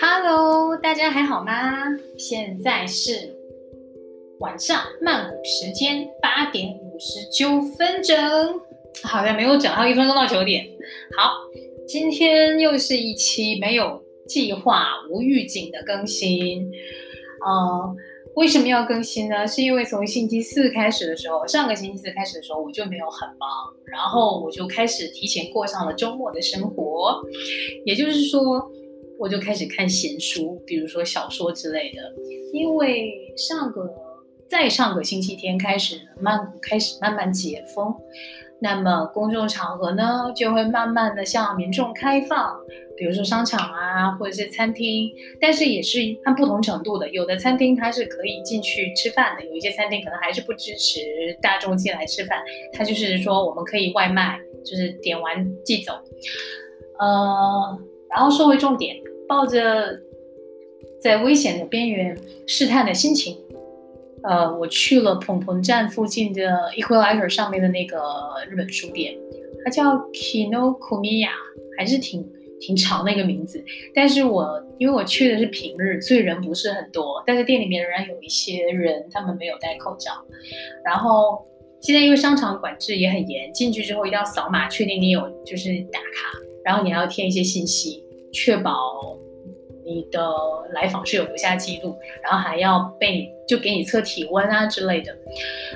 Hello，大家还好吗？现在是晚上曼谷时间八点五十九分整，好像没有整，还有一分钟到九点。好，今天又是一期没有计划、无预警的更新。呃，为什么要更新呢？是因为从星期四开始的时候，上个星期四开始的时候，我就没有很忙，然后我就开始提前过上了周末的生活，也就是说。我就开始看闲书，比如说小说之类的。因为上个再上个星期天开始，曼谷开始慢慢解封，那么公众场合呢就会慢慢的向民众开放，比如说商场啊，或者是餐厅。但是也是按不同程度的，有的餐厅它是可以进去吃饭的，有一些餐厅可能还是不支持大众进来吃饭，它就是说我们可以外卖，就是点完即走。呃，然后说回重点。抱着在危险的边缘试探的心情，呃，我去了蓬蓬站附近的 Equalizer 上面的那个日本书店，它叫 Kinokumiya，还是挺挺长的一个名字。但是我因为我去的是平日，所以人不是很多，但是店里面仍然有一些人，他们没有戴口罩。然后现在因为商场管制也很严，进去之后一定要扫码，确定你有就是打卡，然后你还要填一些信息。确保你的来访是有留下记录，然后还要被就给你测体温啊之类的，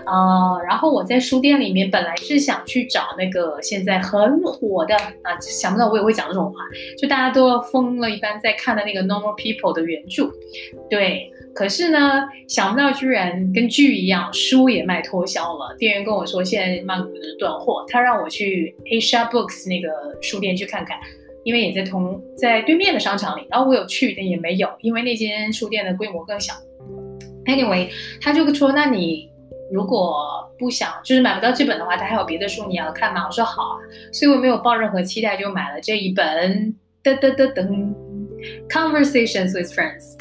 呃，然后我在书店里面本来是想去找那个现在很火的啊，想不到我也会讲这种话，就大家都要疯了一般在看的那个《Normal People》的原著，对，可是呢，想不到居然跟剧一样，书也卖脱销了。店员跟我说现在曼谷的断货，他让我去 Asia Books 那个书店去看看。因为也在同在对面的商场里，然后我有去，但也没有，因为那间书店的规模更小。Anyway，他就说：“那你如果不想就是买不到这本的话，他还有别的书你要看吗？”我说：“好啊。”所以我没有抱任何期待，就买了这一本。噔噔噔噔，Conversations with Friends。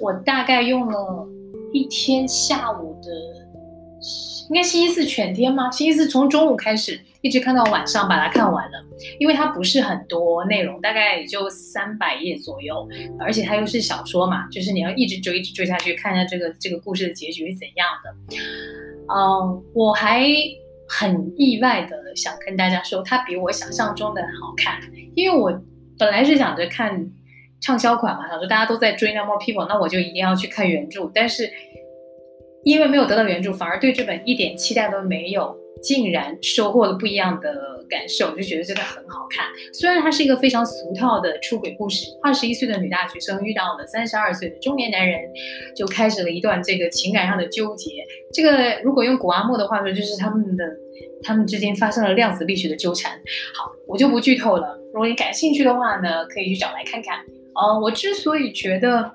我大概用了一天下午的，应该星期四全天吗？星期四从中午开始。一直看到晚上把它看完了，因为它不是很多内容，大概也就三百页左右，而且它又是小说嘛，就是你要一直追，一直追下去，看一下这个这个故事的结局是怎样的。嗯，我还很意外的想跟大家说，它比我想象中的好看，因为我本来是想着看畅销款嘛，想说大家都在追《Number People》，那我就一定要去看原著，但是因为没有得到原著，反而对这本一点期待都没有。竟然收获了不一样的感受，就觉得真的很好看。虽然它是一个非常俗套的出轨故事，二十一岁的女大学生遇到了三十二岁的中年男人，就开始了一段这个情感上的纠结。这个如果用古阿莫的话说，就是他们的他们之间发生了量子力学的纠缠。好，我就不剧透了。如果你感兴趣的话呢，可以去找来看看。呃，我之所以觉得。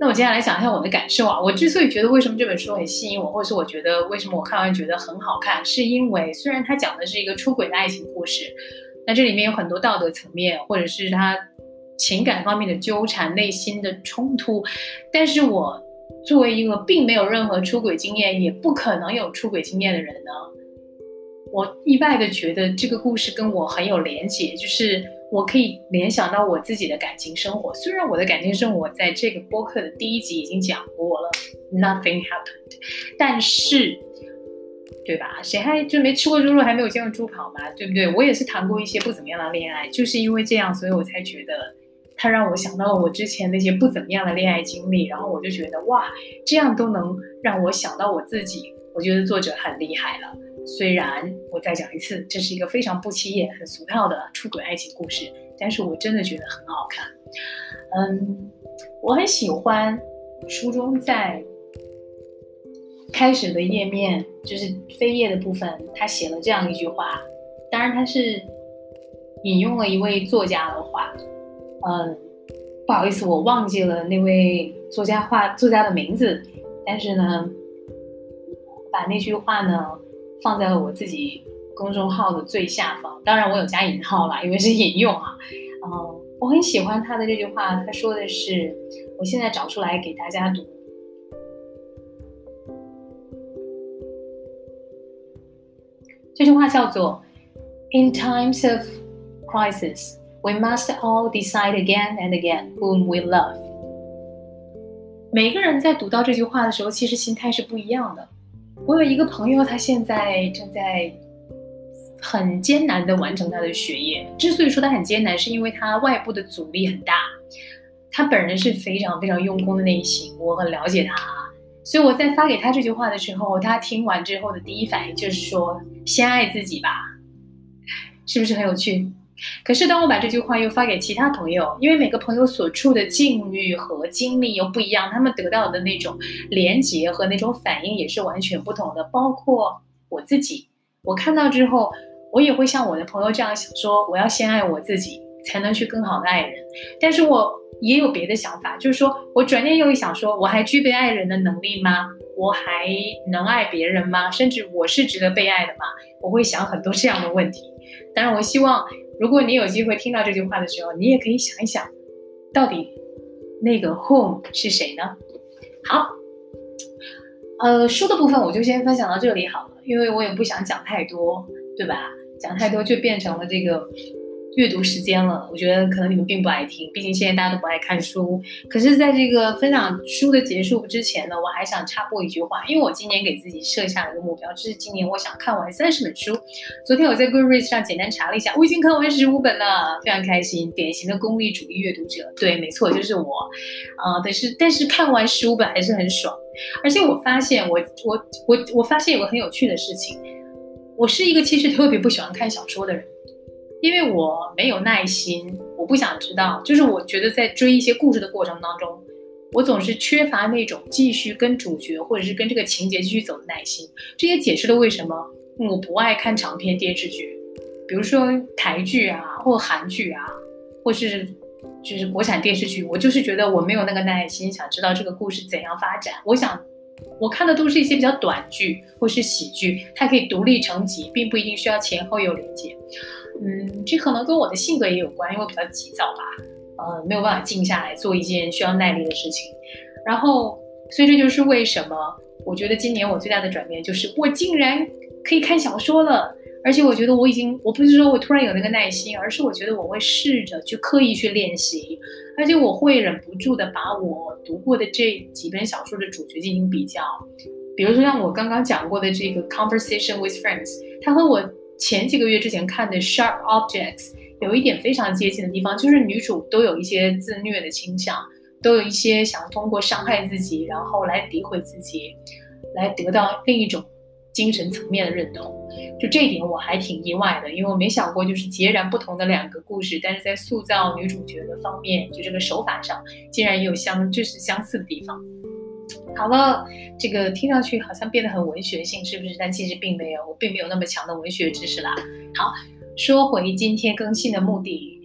那我接下来讲一下我的感受啊。我之所以觉得为什么这本书很吸引我，或者是我觉得为什么我看完觉得很好看，是因为虽然它讲的是一个出轨的爱情故事，那这里面有很多道德层面，或者是他情感方面的纠缠、内心的冲突，但是我作为一个并没有任何出轨经验，也不可能有出轨经验的人呢，我意外的觉得这个故事跟我很有连结，就是。我可以联想到我自己的感情生活，虽然我的感情生活在这个播客的第一集已经讲过了，Nothing happened，但是，对吧？谁还就没吃过猪肉，还没有见过猪跑嘛，对不对？我也是谈过一些不怎么样的恋爱，就是因为这样，所以我才觉得他让我想到了我之前那些不怎么样的恋爱经历，然后我就觉得哇，这样都能让我想到我自己，我觉得作者很厉害了。虽然我再讲一次，这是一个非常不起眼、很俗套的出轨爱情故事，但是我真的觉得很好看。嗯，我很喜欢书中在开始的页面，就是扉页的部分，他写了这样一句话。当然，他是引用了一位作家的话。嗯，不好意思，我忘记了那位作家话作家的名字，但是呢，把那句话呢。放在了我自己公众号的最下方，当然我有加引号啦，因为是引用啊。嗯，我很喜欢他的这句话，他说的是，我现在找出来给大家读。这句话叫做 In times of crisis, we must all decide again and again whom we love. 每个人在读到这句话的时候，其实心态是不一样的。我有一个朋友，他现在正在很艰难的完成他的学业。之所以说他很艰难，是因为他外部的阻力很大。他本人是非常非常用功的类型，我很了解他。所以我在发给他这句话的时候，他听完之后的第一反应就是说：“先爱自己吧。”是不是很有趣？可是当我把这句话又发给其他朋友，因为每个朋友所处的境遇和经历又不一样，他们得到的那种连结和那种反应也是完全不同的。包括我自己，我看到之后，我也会像我的朋友这样想说：我要先爱我自己，才能去更好的爱人。但是我也有别的想法，就是说我转念又一想说：我还具备爱人的能力吗？我还能爱别人吗？甚至我是值得被爱的吗？我会想很多这样的问题。当然，我希望如果你有机会听到这句话的时候，你也可以想一想，到底那个 whom 是谁呢？好，呃，书的部分我就先分享到这里好了，因为我也不想讲太多，对吧？讲太多就变成了这个。阅读时间了，我觉得可能你们并不爱听，毕竟现在大家都不爱看书。可是，在这个分享书的结束之前呢，我还想插播一句话，因为我今年给自己设下了一个目标，就是今年我想看完三十本书。昨天我在 Goodreads 上简单查了一下，我已经看完十五本了，非常开心。典型的功利主义阅读者，对，没错，就是我。啊，但是但是看完十五本还是很爽，而且我发现我我我我发现有个很有趣的事情，我是一个其实特别不喜欢看小说的人。因为我没有耐心，我不想知道。就是我觉得在追一些故事的过程当中，我总是缺乏那种继续跟主角或者是跟这个情节继续走的耐心。这也解释了为什么我不爱看长篇电视剧，比如说台剧啊，或韩剧啊，或是就是国产电视剧。我就是觉得我没有那个耐心，想知道这个故事怎样发展。我想我看的都是一些比较短剧或是喜剧，它可以独立成集，并不一定需要前后有连接。嗯，这可能跟我的性格也有关，因为我比较急躁吧，呃，没有办法静下来做一件需要耐力的事情。然后，所以这就是为什么我觉得今年我最大的转变就是我竟然可以看小说了，而且我觉得我已经，我不是说我突然有那个耐心，而是我觉得我会试着去刻意去练习，而且我会忍不住的把我读过的这几本小说的主角进行比较，比如说像我刚刚讲过的这个《Conversation with Friends》，它和我。前几个月之前看的《Sharp Objects》有一点非常接近的地方，就是女主都有一些自虐的倾向，都有一些想通过伤害自己，然后来诋毁自己，来得到另一种精神层面的认同。就这一点我还挺意外的，因为我没想过就是截然不同的两个故事，但是在塑造女主角的方面，就这个手法上，竟然也有相就是相似的地方。好了，这个听上去好像变得很文学性，是不是？但其实并没有，我并没有那么强的文学知识啦。好，说回今天更新的目的，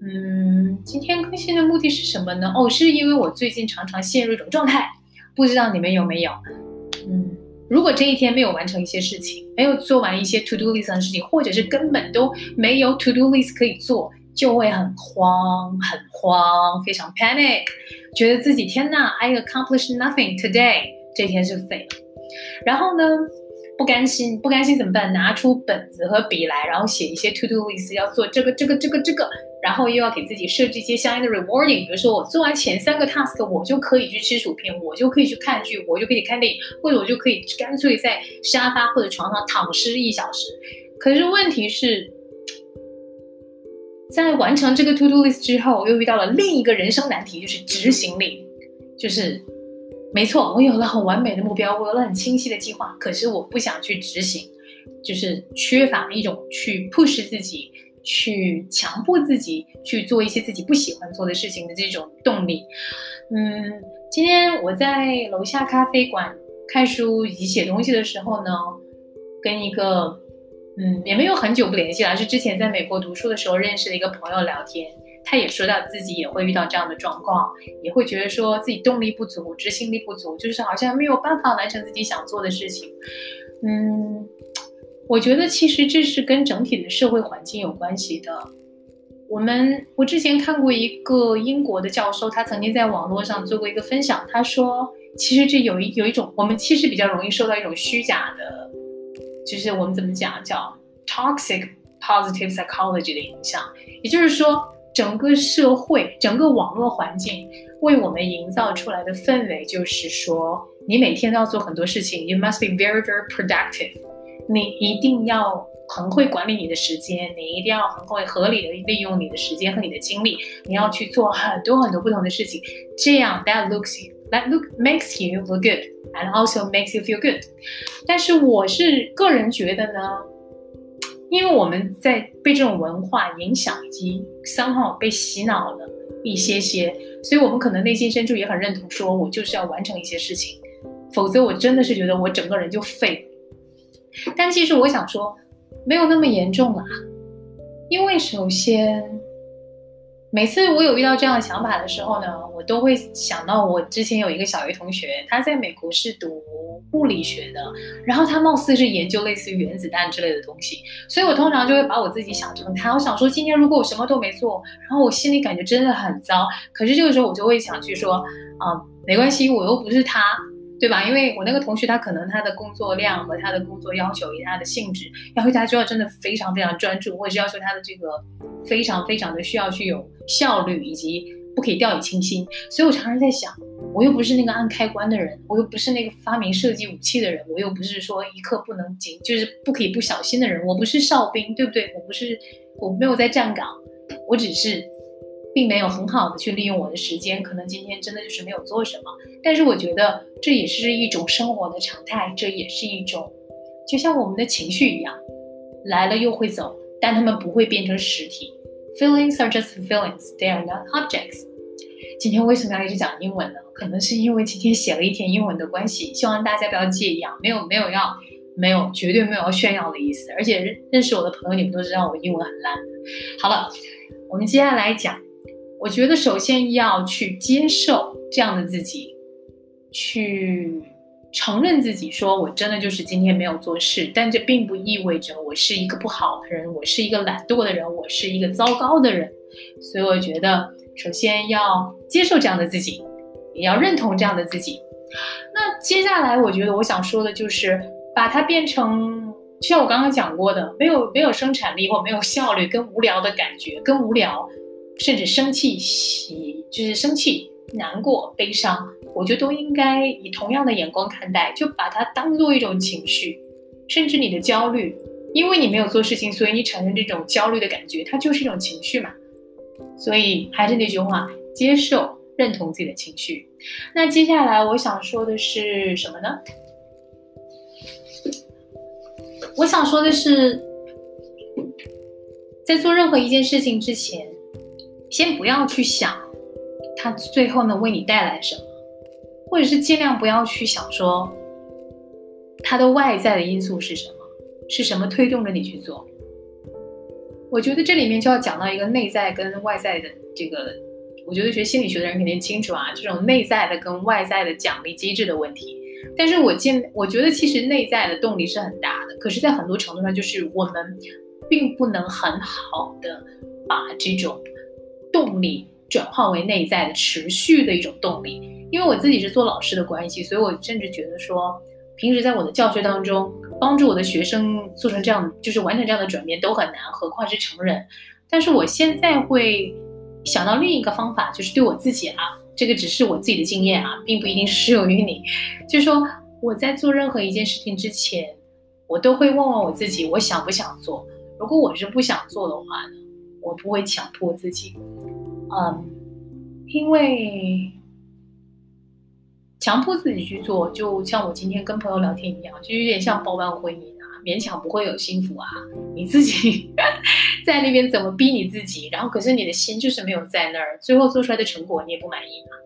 嗯，今天更新的目的是什么呢？哦，是因为我最近常常陷入一种状态，不知道你们有没有？如果这一天没有完成一些事情，没有做完一些 to do list 的事情，或者是根本都没有 to do list 可以做。就会很慌，很慌，非常 panic，觉得自己天呐，I accomplished nothing today，这天是废了。然后呢，不甘心，不甘心怎么办？拿出本子和笔来，然后写一些 to do list，要做这个这个这个这个，然后又要给自己设置一些相应的 rewarding，比如说我做完前三个 task，我就可以去吃薯片，我就可以去看剧，我就可以看电影，或者我就可以干脆在沙发或者床上躺尸一小时。可是问题是。在完成这个 to do list 之后，又遇到了另一个人生难题，就是执行力。就是，没错，我有了很完美的目标，我有了很清晰的计划，可是我不想去执行，就是缺乏一种去 push 自己、去强迫自己去做一些自己不喜欢做的事情的这种动力。嗯，今天我在楼下咖啡馆看书以及写东西的时候呢，跟一个。嗯，也没有很久不联系了，是之前在美国读书的时候认识的一个朋友聊天，他也说到自己也会遇到这样的状况，也会觉得说自己动力不足、执行力不足，就是好像没有办法完成自己想做的事情。嗯，我觉得其实这是跟整体的社会环境有关系的。我们我之前看过一个英国的教授，他曾经在网络上做过一个分享，他说其实这有一有一种，我们其实比较容易受到一种虚假的。就是我们怎么讲叫 toxic positive psychology 的影响，也就是说，整个社会、整个网络环境为我们营造出来的氛围，就是说，你每天都要做很多事情，you must be very very productive，你一定要很会管理你的时间，你一定要很会合理的利用你的时间和你的精力，你要去做很多很多不同的事情，这样 that looks that look makes you look good and also makes you feel good。但是我是个人觉得呢。因为我们在被这种文化影响，以及 somehow 被洗脑了一些些，所以我们可能内心深处也很认同，说我就是要完成一些事情，否则我真的是觉得我整个人就废了。但其实我想说，没有那么严重啦，因为首先，每次我有遇到这样的想法的时候呢，我都会想到我之前有一个小学同学，他在美国是读。物理学的，然后他貌似是研究类似于原子弹之类的东西，所以我通常就会把我自己想成他。我想说，今天如果我什么都没做，然后我心里感觉真的很糟，可是这个时候我就会想去说，啊，没关系，我又不是他，对吧？因为我那个同学他可能他的工作量和他的工作要求以及他的性质，要求他就要真的非常非常专注，或者是要求他的这个非常非常的需要去有效率以及不可以掉以轻心，所以我常常在想。我又不是那个按开关的人，我又不是那个发明设计武器的人，我又不是说一刻不能紧，就是不可以不小心的人。我不是哨兵，对不对？我不是，我没有在站岗，我只是，并没有很好的去利用我的时间。可能今天真的就是没有做什么，但是我觉得这也是一种生活的常态，这也是一种，就像我们的情绪一样，来了又会走，但他们不会变成实体。Feelings are just feelings; they are not objects. 今天为什么要一直讲英文呢？可能是因为今天写了一天英文的关系，希望大家不要介意啊，没有没有要没有绝对没有要炫耀的意思，而且认认识我的朋友，你们都知道我英文很烂。好了，我们接下来讲，我觉得首先要去接受这样的自己，去承认自己，说我真的就是今天没有做事，但这并不意味着我是一个不好的人，我是一个懒惰的人，我是一个糟糕的人，所以我觉得首先要接受这样的自己。也要认同这样的自己。那接下来，我觉得我想说的就是，把它变成，就像我刚刚讲过的，没有没有生产力或没有效率，跟无聊的感觉，跟无聊，甚至生气、喜，就是生气、难过、悲伤，我觉得都应该以同样的眼光看待，就把它当做一种情绪，甚至你的焦虑，因为你没有做事情，所以你产生这种焦虑的感觉，它就是一种情绪嘛。所以还是那句话，接受。认同自己的情绪。那接下来我想说的是什么呢？我想说的是，在做任何一件事情之前，先不要去想它最后能为你带来什么，或者是尽量不要去想说它的外在的因素是什么，是什么推动着你去做。我觉得这里面就要讲到一个内在跟外在的这个。我觉得学心理学的人肯定清楚啊，这种内在的跟外在的奖励机制的问题。但是我见，我觉得其实内在的动力是很大的，可是，在很多程度上，就是我们并不能很好的把这种动力转化为内在的持续的一种动力。因为我自己是做老师的关系，所以我甚至觉得说，平时在我的教学当中，帮助我的学生做成这样，就是完成这样的转变都很难，何况是成人。但是我现在会。想到另一个方法，就是对我自己啊，这个只是我自己的经验啊，并不一定适用于你。就是说，我在做任何一件事情之前，我都会问问我自己，我想不想做。如果我是不想做的话，我不会强迫自己。嗯，因为强迫自己去做，就像我今天跟朋友聊天一样，就有点像包办婚姻啊。勉强不会有幸福啊！你自己 在那边怎么逼你自己？然后可是你的心就是没有在那儿，最后做出来的成果你也不满意嘛。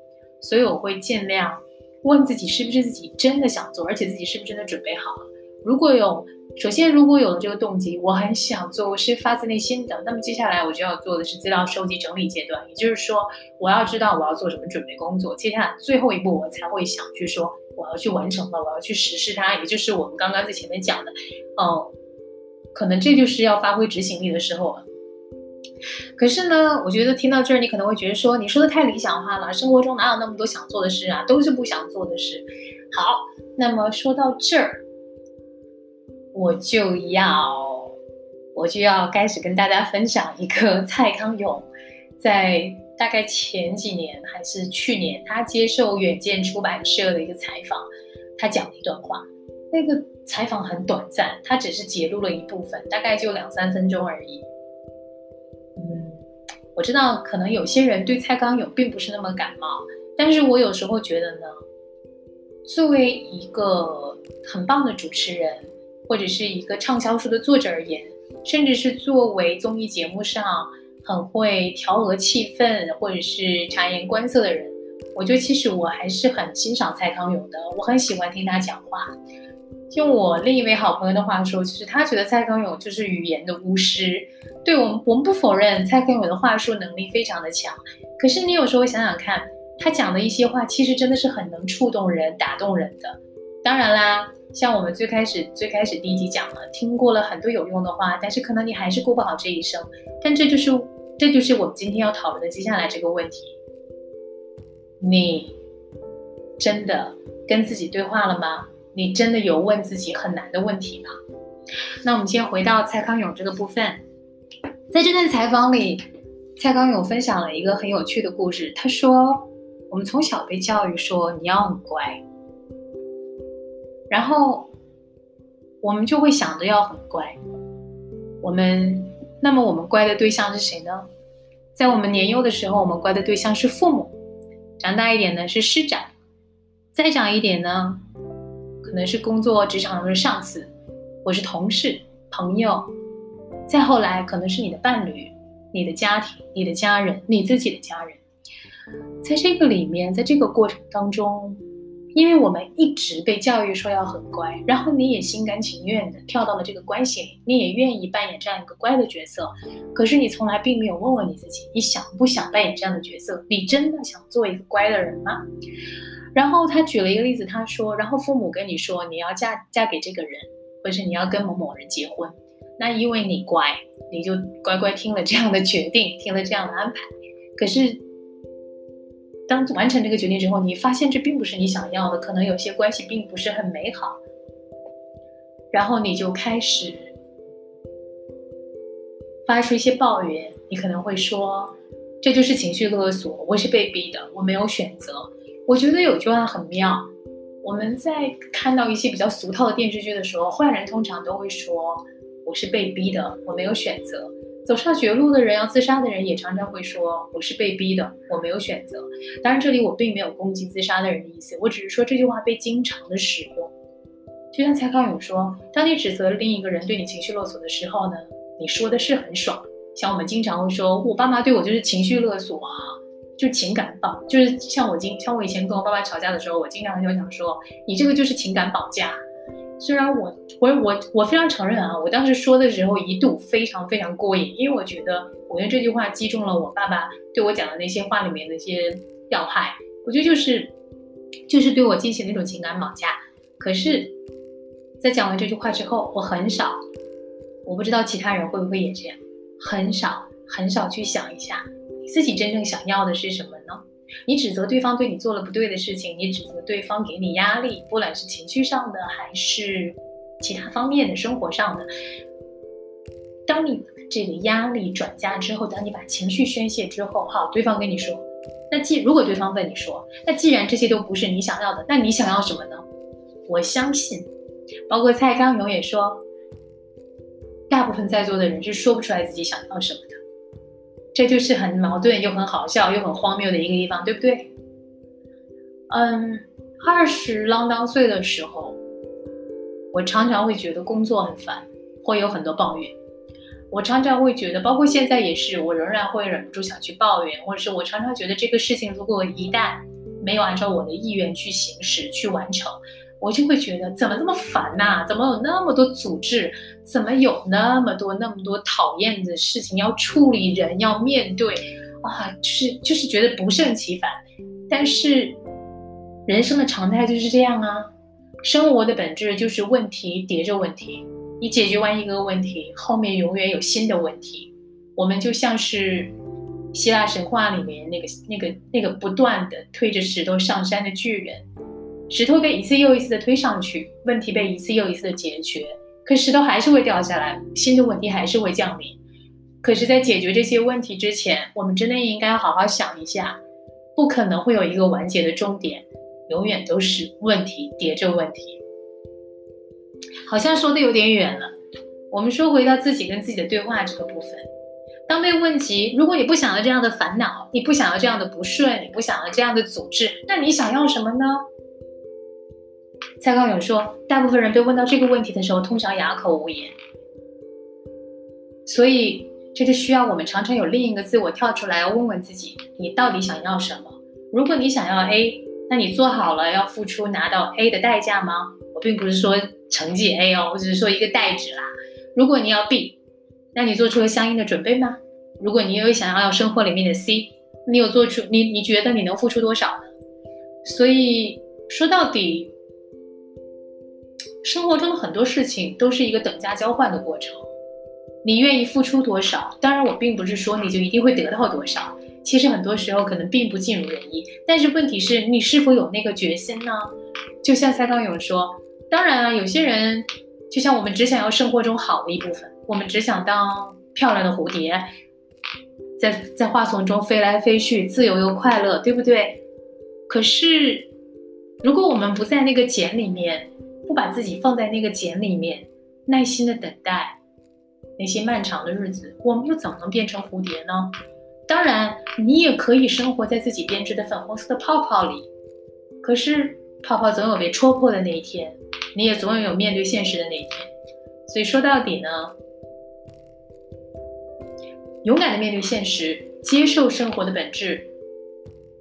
所以我会尽量问自己，是不是自己真的想做，而且自己是不是真的准备好了。如果有，首先如果有了这个动机，我很想做，我是发自内心的。那么接下来我就要做的是资料收集整理阶段，也就是说，我要知道我要做什么准备工作。接下来最后一步，我才会想去说。我要去完成了，我要去实施它，也就是我们刚刚在前面讲的，哦，可能这就是要发挥执行力的时候了。可是呢，我觉得听到这儿，你可能会觉得说，你说的太理想化了，生活中哪有那么多想做的事啊，都是不想做的事。好，那么说到这儿，我就要我就要开始跟大家分享一个蔡康永在大概前几年还是去年，他接受远见出版社的一个采访，他讲了一段话。那个采访很短暂，他只是截录了一部分，大概就两三分钟而已。嗯，我知道可能有些人对蔡康永并不是那么感冒，但是我有时候觉得呢，作为一个很棒的主持人，或者是一个畅销书的作者而言。甚至是作为综艺节目上很会调和气氛或者是察言观色的人，我觉得其实我还是很欣赏蔡康永的，我很喜欢听他讲话。用我另一位好朋友的话说，就是他觉得蔡康永就是语言的巫师。对我们，我们不否认蔡康永的话术能力非常的强，可是你有时候想想看，他讲的一些话其实真的是很能触动人、打动人的。当然啦。像我们最开始最开始第一集讲了，听过了很多有用的话，但是可能你还是过不好这一生。但这就是这就是我们今天要讨论的接下来这个问题：你真的跟自己对话了吗？你真的有问自己很难的问题吗？那我们先回到蔡康永这个部分，在这段采访里，蔡康永分享了一个很有趣的故事。他说：“我们从小被教育说你要很乖。”然后我们就会想着要很乖，我们那么我们乖的对象是谁呢？在我们年幼的时候，我们乖的对象是父母；长大一点呢是师长；再长一点呢，可能是工作职场中的上司，或是同事、朋友；再后来可能是你的伴侣、你的家庭、你的家人、你自己的家人。在这个里面，在这个过程当中。因为我们一直被教育说要很乖，然后你也心甘情愿的跳到了这个关系里，你也愿意扮演这样一个乖的角色。可是你从来并没有问问你自己，你想不想扮演这样的角色？你真的想做一个乖的人吗？然后他举了一个例子，他说，然后父母跟你说你要嫁嫁给这个人，或是你要跟某某人结婚，那因为你乖，你就乖乖听了这样的决定，听了这样的安排。可是。当完成这个决定之后，你发现这并不是你想要的，可能有些关系并不是很美好，然后你就开始发出一些抱怨。你可能会说：“这就是情绪勒索，我是被逼的，我没有选择。”我觉得有句话很妙，我们在看到一些比较俗套的电视剧的时候，坏人通常都会说：“我是被逼的，我没有选择。”走上绝路的人，要自杀的人也常常会说：“我是被逼的，我没有选择。”当然，这里我并没有攻击自杀的人的意思，我只是说这句话被经常的使用。就像蔡康永说：“当你指责另一个人对你情绪勒索的时候呢，你说的是很爽。像我们经常会说，我爸妈对我就是情绪勒索啊，就情感绑，就是像我经像我以前跟我爸爸吵架的时候，我经常就想说，你这个就是情感绑架。”虽然我我我我非常承认啊，我当时说的时候一度非常非常过瘾，因为我觉得我用这句话击中了我爸爸对我讲的那些话里面那些要害，我觉得就是就是对我进行那种情感绑架。可是，在讲完这句话之后，我很少，我不知道其他人会不会也这样，很少很少去想一下自己真正想要的是什么呢？你指责对方对你做了不对的事情，你指责对方给你压力，不管是情绪上的还是其他方面的生活上的。当你这个压力转嫁之后，当你把情绪宣泄之后，好，对方跟你说，那既如果对方问你说，那既然这些都不是你想要的，那你想要什么呢？我相信，包括蔡康永也说，大部分在座的人是说不出来自己想要什么。这就是很矛盾又很好笑又很荒谬的一个地方，对不对？嗯，二十啷当岁的时候，我常常会觉得工作很烦，会有很多抱怨。我常常会觉得，包括现在也是，我仍然会忍不住想去抱怨，或者是我常常觉得这个事情如果一旦没有按照我的意愿去行使、去完成。我就会觉得怎么这么烦呐？怎么有那么多组织？怎么有那么多那么多讨厌的事情要处理？人要面对啊，就是就是觉得不胜其烦。但是人生的常态就是这样啊，生活的本质就是问题叠着问题。你解决完一个问题，后面永远有新的问题。我们就像是希腊神话里面那个那个那个不断的推着石头上山的巨人。石头被一次又一次的推上去，问题被一次又一次的解决，可石头还是会掉下来，新的问题还是会降临。可是，在解决这些问题之前，我们真的应该好好想一下，不可能会有一个完结的终点，永远都是问题叠着问题。好像说的有点远了，我们说回到自己跟自己的对话这个部分。当被问及，如果你不想要这样的烦恼，你不想要这样的不顺，你不想要这样的阻滞，那你想要什么呢？蔡康永说，大部分人被问到这个问题的时候，通常哑口无言。所以，这就需要我们常常有另一个自我跳出来，问问自己：你到底想要什么？如果你想要 A，那你做好了要付出拿到 A 的代价吗？我并不是说成绩 A 哦，我只是说一个代值啦。如果你要 B。那你做出了相应的准备吗？如果你有想要生活里面的 C，你有做出你你觉得你能付出多少呢？所以说到底，生活中的很多事情都是一个等价交换的过程。你愿意付出多少？当然，我并不是说你就一定会得到多少。其实很多时候可能并不尽如人意。但是问题是你是否有那个决心呢？就像蔡康永说，当然啊，有些人就像我们只想要生活中好的一部分。我们只想当漂亮的蝴蝶，在在花丛中飞来飞去，自由又快乐，对不对？可是，如果我们不在那个茧里面，不把自己放在那个茧里面，耐心的等待那些漫长的日子，我们又怎么能变成蝴蝶呢？当然，你也可以生活在自己编织的粉红色的泡泡里，可是泡泡总有被戳破的那一天，你也总有有面对现实的那一天。所以说到底呢？勇敢的面对现实，接受生活的本质。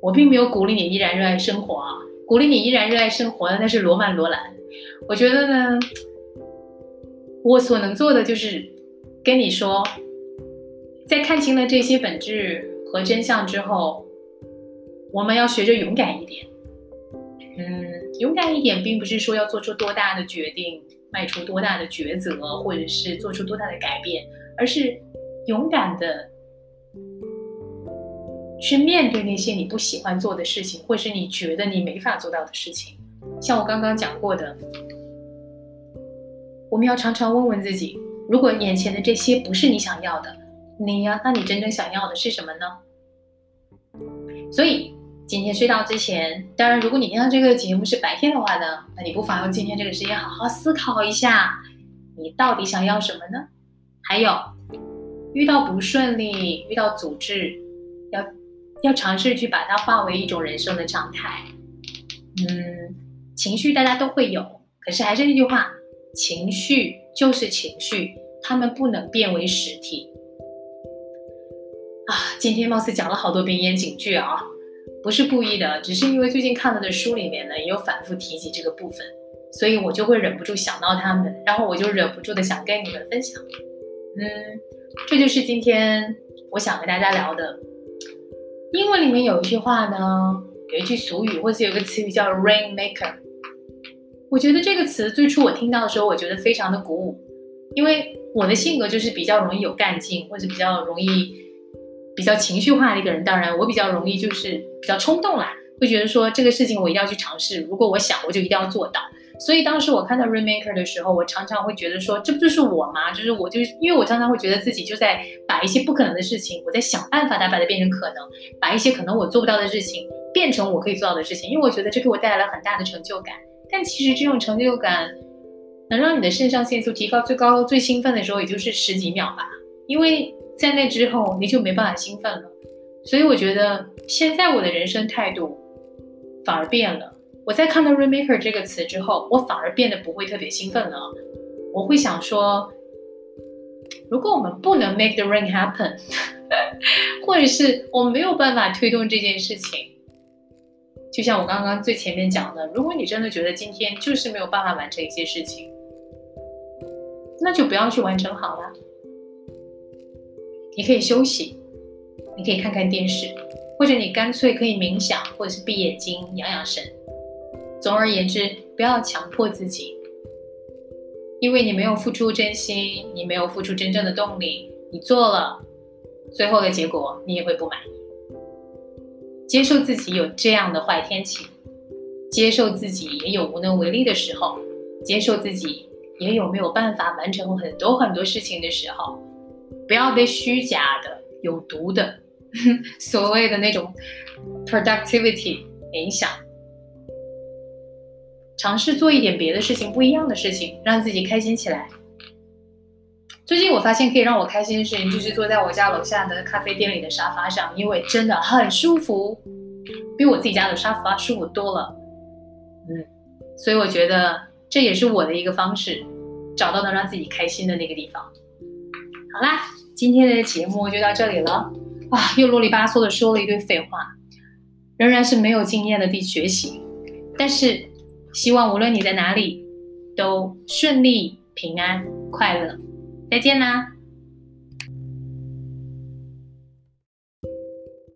我并没有鼓励你依然热爱生活啊，鼓励你依然热爱生活的那是罗曼·罗兰。我觉得呢，我所能做的就是跟你说，在看清了这些本质和真相之后，我们要学着勇敢一点。嗯，勇敢一点，并不是说要做出多大的决定，迈出多大的抉择，或者是做出多大的改变，而是。勇敢的去面对那些你不喜欢做的事情，或是你觉得你没法做到的事情。像我刚刚讲过的，我们要常常问问自己：如果眼前的这些不是你想要的，你呀，那你真正想要的是什么呢？所以今天睡觉之前，当然，如果你听到这个节目是白天的话呢，那你不妨用今天这个时间好好思考一下，你到底想要什么呢？还有。遇到不顺利，遇到阻滞，要要尝试去把它化为一种人生的常态。嗯，情绪大家都会有，可是还是那句话，情绪就是情绪，它们不能变为实体。啊，今天貌似讲了好多遍言警句啊，不是故意的，只是因为最近看了的书里面呢，也有反复提及这个部分，所以我就会忍不住想到他们，然后我就忍不住的想跟你们分享。嗯。这就是今天我想和大家聊的。英文里面有一句话呢，有一句俗语，或者有个词语叫 “rainmaker”。我觉得这个词最初我听到的时候，我觉得非常的鼓舞，因为我的性格就是比较容易有干劲，或者比较容易比较情绪化的一个人。当然，我比较容易就是比较冲动啦，会觉得说这个事情我一定要去尝试，如果我想，我就一定要做到。所以当时我看到 Remaker 的时候，我常常会觉得说，这不就是我吗？就是我，就是因为我常常会觉得自己就在把一些不可能的事情，我在想办法，把它变成可能，把一些可能我做不到的事情变成我可以做到的事情。因为我觉得这给我带来了很大的成就感。但其实这种成就感能让你的肾上腺素提高最高、最兴奋的时候，也就是十几秒吧。因为在那之后你就没办法兴奋了。所以我觉得现在我的人生态度反而变了。我在看到 remaker 这个词之后，我反而变得不会特别兴奋了。我会想说，如果我们不能 make the rain happen，或者是我们没有办法推动这件事情，就像我刚刚最前面讲的，如果你真的觉得今天就是没有办法完成一些事情，那就不要去完成好了。你可以休息，你可以看看电视，或者你干脆可以冥想，或者是闭眼睛养养神。总而言之，不要强迫自己，因为你没有付出真心，你没有付出真正的动力，你做了，最后的结果你也会不满意。接受自己有这样的坏天气，接受自己也有无能为力的时候，接受自己也有没有办法完成很多很多事情的时候，不要被虚假的、有毒的 所谓的那种 productivity 影响。尝试做一点别的事情，不一样的事情，让自己开心起来。最近我发现可以让我开心的事情，就是坐在我家楼下的咖啡店里的沙发上，因为真的很舒服，比我自己家的沙发舒服多了。嗯，所以我觉得这也是我的一个方式，找到能让自己开心的那个地方。好啦，今天的节目就到这里了。啊，又啰里吧嗦的说了一堆废话，仍然是没有经验的地学习，但是。希望无论你在哪里，都顺利、平安、快乐。再见啦！